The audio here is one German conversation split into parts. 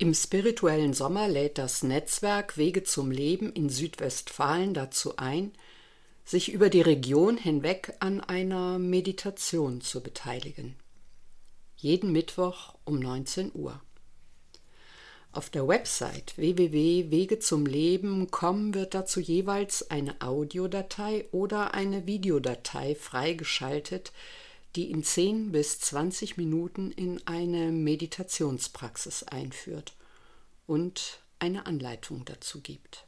Im spirituellen Sommer lädt das Netzwerk Wege zum Leben in Südwestfalen dazu ein, sich über die Region hinweg an einer Meditation zu beteiligen. Jeden Mittwoch um 19 Uhr. Auf der Website www.wegezumleben.com wird dazu jeweils eine Audiodatei oder eine Videodatei freigeschaltet, die in 10 bis 20 Minuten in eine Meditationspraxis einführt und eine Anleitung dazu gibt.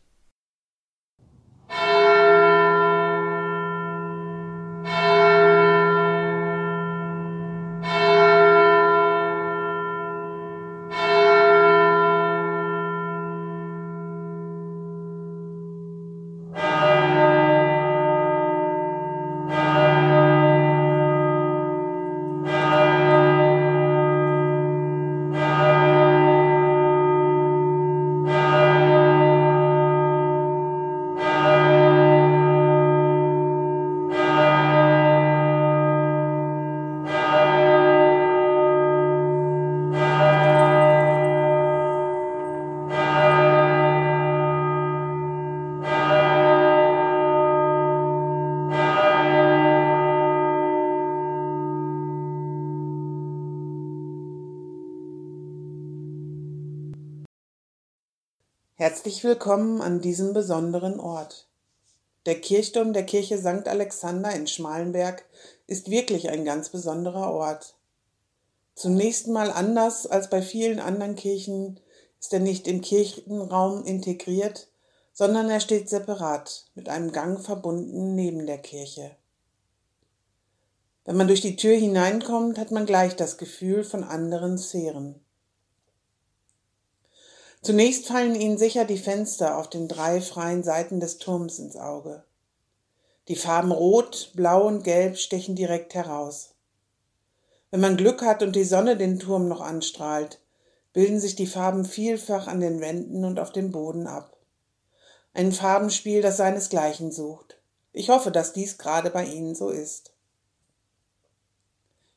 Herzlich willkommen an diesem besonderen Ort. Der Kirchturm der Kirche St. Alexander in Schmalenberg ist wirklich ein ganz besonderer Ort. Zunächst mal anders als bei vielen anderen Kirchen ist er nicht im Kirchenraum integriert, sondern er steht separat, mit einem Gang verbunden neben der Kirche. Wenn man durch die Tür hineinkommt, hat man gleich das Gefühl von anderen Sphären. Zunächst fallen Ihnen sicher die Fenster auf den drei freien Seiten des Turms ins Auge. Die Farben Rot, Blau und Gelb stechen direkt heraus. Wenn man Glück hat und die Sonne den Turm noch anstrahlt, bilden sich die Farben vielfach an den Wänden und auf dem Boden ab. Ein Farbenspiel, das seinesgleichen sucht. Ich hoffe, dass dies gerade bei Ihnen so ist.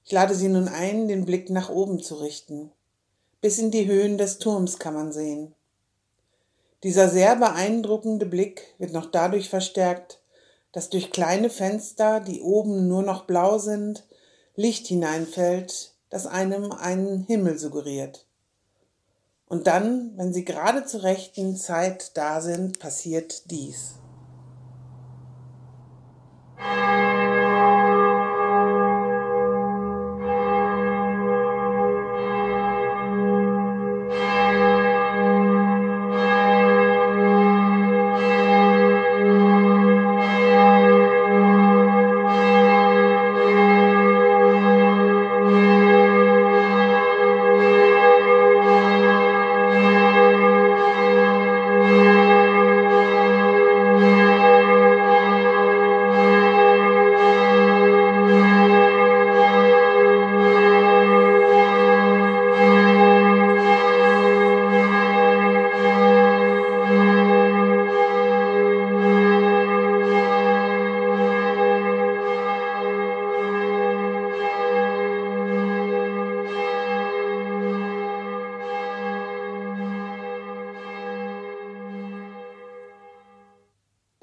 Ich lade Sie nun ein, den Blick nach oben zu richten. Bis in die Höhen des Turms kann man sehen. Dieser sehr beeindruckende Blick wird noch dadurch verstärkt, dass durch kleine Fenster, die oben nur noch blau sind, Licht hineinfällt, das einem einen Himmel suggeriert. Und dann, wenn sie gerade zur rechten Zeit da sind, passiert dies.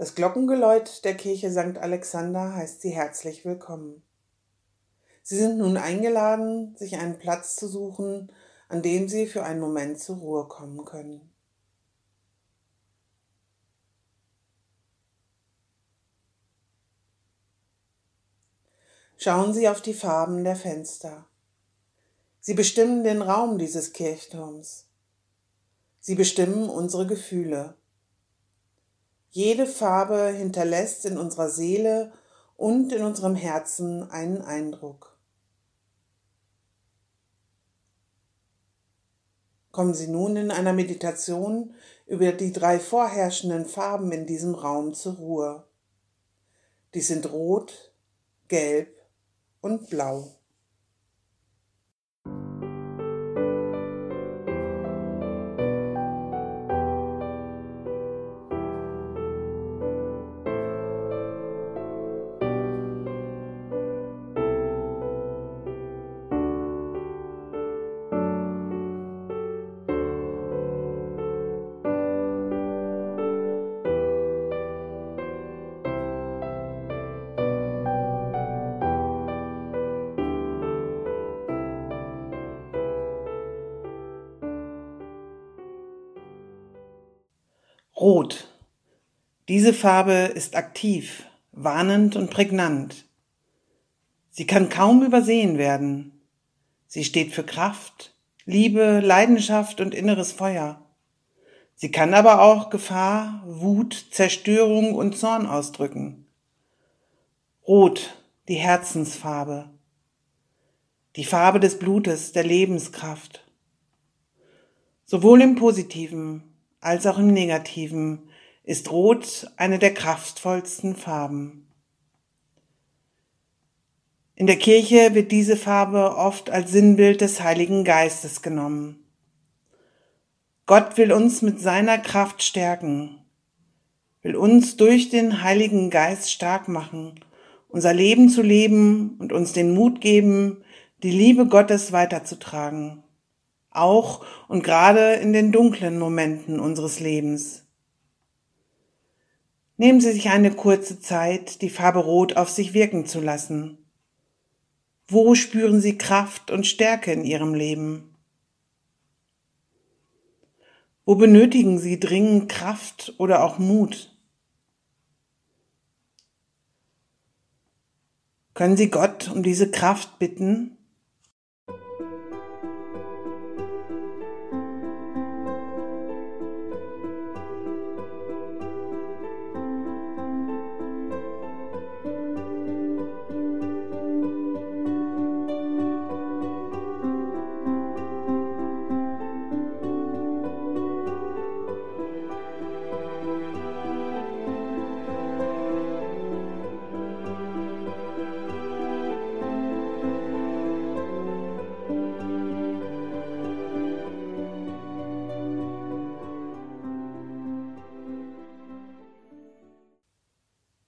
Das Glockengeläut der Kirche St. Alexander heißt Sie herzlich willkommen. Sie sind nun eingeladen, sich einen Platz zu suchen, an dem Sie für einen Moment zur Ruhe kommen können. Schauen Sie auf die Farben der Fenster. Sie bestimmen den Raum dieses Kirchturms. Sie bestimmen unsere Gefühle. Jede Farbe hinterlässt in unserer Seele und in unserem Herzen einen Eindruck. Kommen Sie nun in einer Meditation über die drei vorherrschenden Farben in diesem Raum zur Ruhe. Die sind Rot, Gelb und Blau. Rot. Diese Farbe ist aktiv, warnend und prägnant. Sie kann kaum übersehen werden. Sie steht für Kraft, Liebe, Leidenschaft und inneres Feuer. Sie kann aber auch Gefahr, Wut, Zerstörung und Zorn ausdrücken. Rot, die Herzensfarbe. Die Farbe des Blutes, der Lebenskraft. Sowohl im positiven als auch im negativen ist Rot eine der kraftvollsten Farben. In der Kirche wird diese Farbe oft als Sinnbild des Heiligen Geistes genommen. Gott will uns mit seiner Kraft stärken, will uns durch den Heiligen Geist stark machen, unser Leben zu leben und uns den Mut geben, die Liebe Gottes weiterzutragen, auch und gerade in den dunklen Momenten unseres Lebens. Nehmen Sie sich eine kurze Zeit, die Farbe Rot auf sich wirken zu lassen wo spüren Sie Kraft und Stärke in Ihrem Leben? Wo benötigen Sie dringend Kraft oder auch Mut? Können Sie Gott um diese Kraft bitten?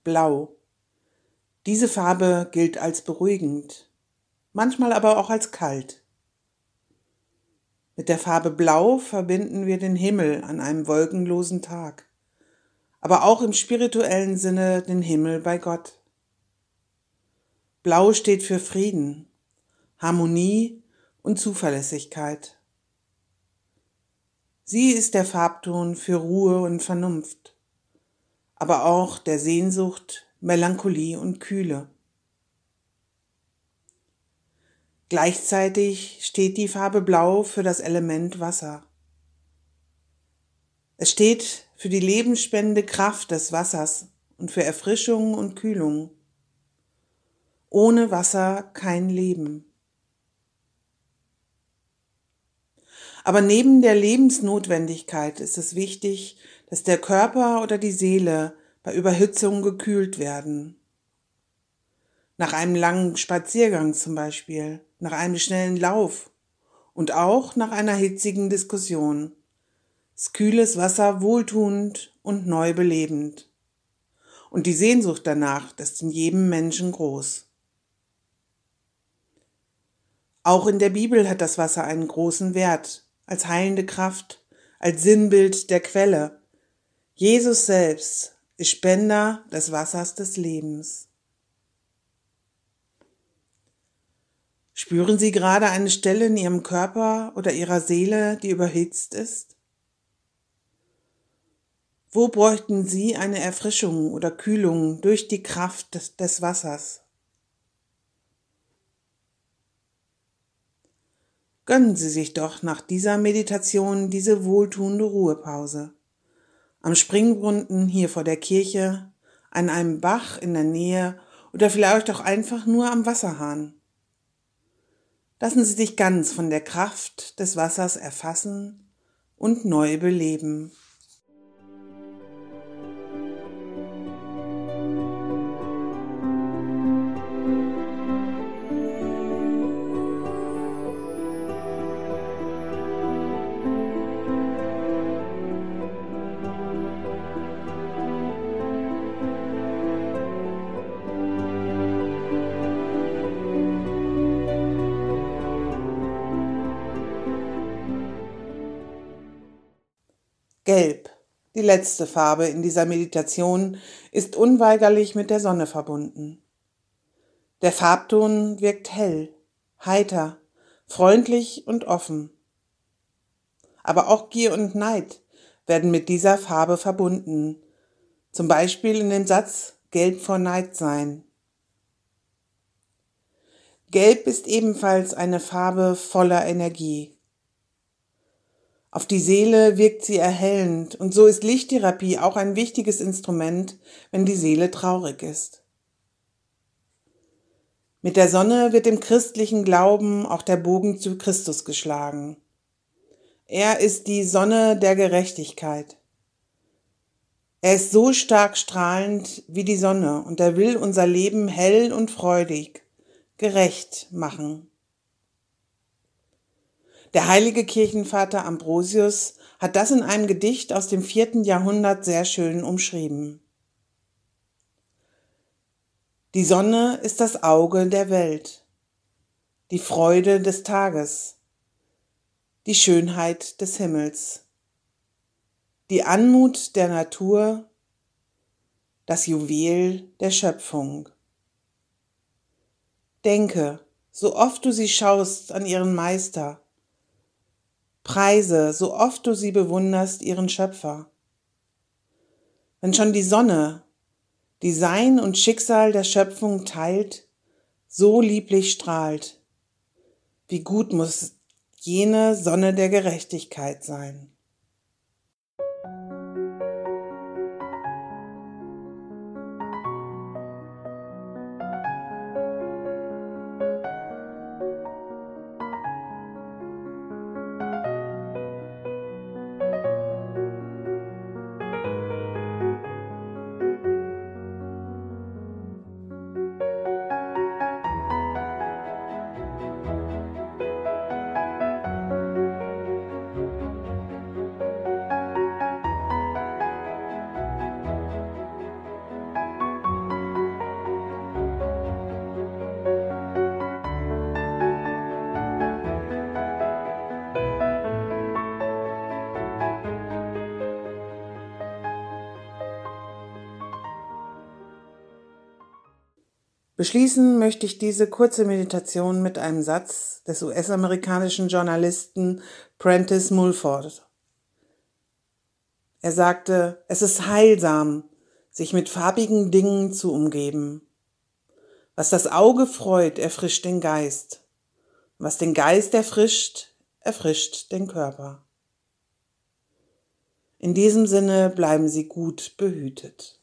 Blau. Diese Farbe gilt als beruhigend, manchmal aber auch als kalt. Mit der Farbe Blau verbinden wir den Himmel an einem wolkenlosen Tag, aber auch im spirituellen Sinne den Himmel bei Gott. Blau steht für Frieden, Harmonie und Zuverlässigkeit. Sie ist der Farbton für Ruhe und Vernunft aber auch der Sehnsucht, Melancholie und Kühle. Gleichzeitig steht die Farbe Blau für das Element Wasser. Es steht für die lebensspendende Kraft des Wassers und für Erfrischung und Kühlung. Ohne Wasser kein Leben. Aber neben der Lebensnotwendigkeit ist es wichtig, dass der Körper oder die Seele bei Überhitzung gekühlt werden. Nach einem langen Spaziergang zum Beispiel, nach einem schnellen Lauf und auch nach einer hitzigen Diskussion. Ist kühles Wasser wohltuend und neu belebend. Und die Sehnsucht danach ist in jedem Menschen groß. Auch in der Bibel hat das Wasser einen großen Wert, als heilende Kraft, als Sinnbild der Quelle, Jesus selbst ist Spender des Wassers des Lebens. Spüren Sie gerade eine Stelle in Ihrem Körper oder Ihrer Seele, die überhitzt ist? Wo bräuchten Sie eine Erfrischung oder Kühlung durch die Kraft des, Wassers? Gönnen Sie sich doch nach dieser Meditation diese wohltuende Ruhepause am Springbrunnen hier vor der Kirche, an einem Bach in der Nähe oder vielleicht auch einfach nur am Wasserhahn. Lassen Sie sich ganz von der Kraft des Wassers erfassen und neu beleben. Die letzte Farbe in dieser Meditation, ist unweigerlich mit der Sonne verbunden. Der Farbton wirkt hell, heiter, freundlich und offen. Aber auch Gier und Neid werden mit dieser Farbe verbunden, zum Beispiel in dem Satz Gelb vor Neid sein. Gelb ist ebenfalls eine Farbe voller Energie. Auf die Seele wirkt sie erhellend und so ist Lichttherapie auch ein wichtiges Instrument, wenn die Seele traurig ist. Mit der Sonne wird im christlichen Glauben auch der Bogen zu Christus geschlagen. Er ist die Sonne der Gerechtigkeit. Er ist so stark strahlend wie die Sonne und er will unser Leben hell und freudig, gerecht machen. Der heilige Kirchenvater Ambrosius hat das in einem Gedicht aus dem vierten Jahrhundert sehr schön umschrieben. Die Sonne ist das Auge der Welt, die Freude des Tages, die Schönheit des Himmels die Anmut der Natur, das Juwel der Schöpfung. Denke, so oft du sie schaust an ihren Meister, preise, so oft du sie bewunderst, ihren Schöpfer. Wenn schon die Sonne, die Sein und Schicksal der Schöpfung teilt, so lieblich strahlt, wie gut muss jene Sonne der Gerechtigkeit sein. Beschließen möchte ich diese kurze Meditation mit einem Satz des US-amerikanischen Journalisten Prentice Mulford. Er sagte, es ist heilsam, sich mit farbigen Dingen zu umgeben. Was das Auge freut, erfrischt den Geist. Was den Geist erfrischt, erfrischt den Körper. In diesem Sinne bleiben Sie gut behütet.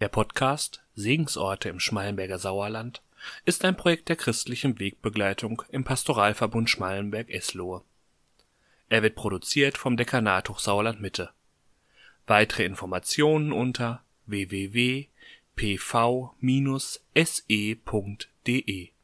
Der Podcast Segensorte im Schmallenberger Sauerland ist ein Projekt der christlichen Wegbegleitung im Pastoralverbund Schmallenberg-Eslohe. Er wird produziert vom Dekanat Hochsauerland Mitte. Weitere Informationen unter www.pv-se.de